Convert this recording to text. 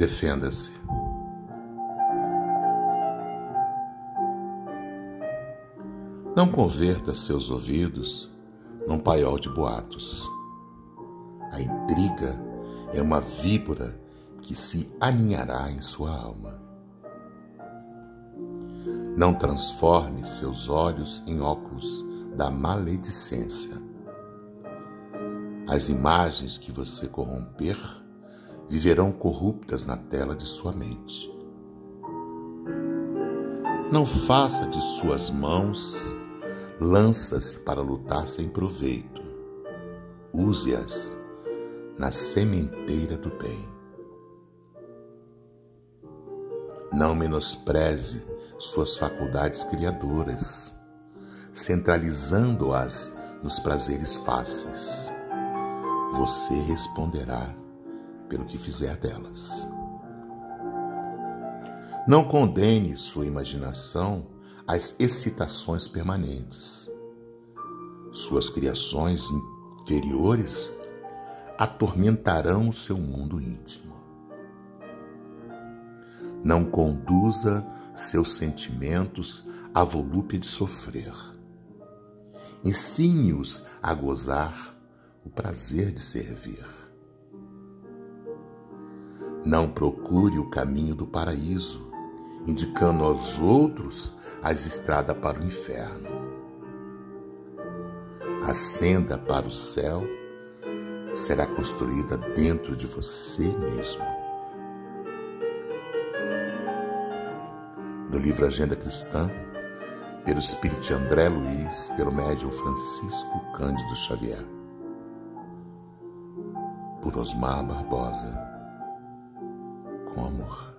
Defenda-se. Não converta seus ouvidos num paiol de boatos. A intriga é uma víbora que se aninhará em sua alma. Não transforme seus olhos em óculos da maledicência. As imagens que você corromper viverão corruptas na tela de sua mente. Não faça de suas mãos lanças para lutar sem proveito. Use-as na sementeira do bem. Não menospreze suas faculdades criadoras, centralizando-as nos prazeres fáceis. Você responderá pelo que fizer delas. Não condene sua imaginação às excitações permanentes. Suas criações inferiores atormentarão o seu mundo íntimo. Não conduza seus sentimentos à volúpia de sofrer. Ensine-os a gozar o prazer de servir. Não procure o caminho do paraíso, indicando aos outros as estradas para o inferno. A senda para o céu será construída dentro de você mesmo. No livro Agenda Cristã, pelo espírito de André Luiz, pelo médium Francisco Cândido Xavier. Por Osmar Barbosa, com amor.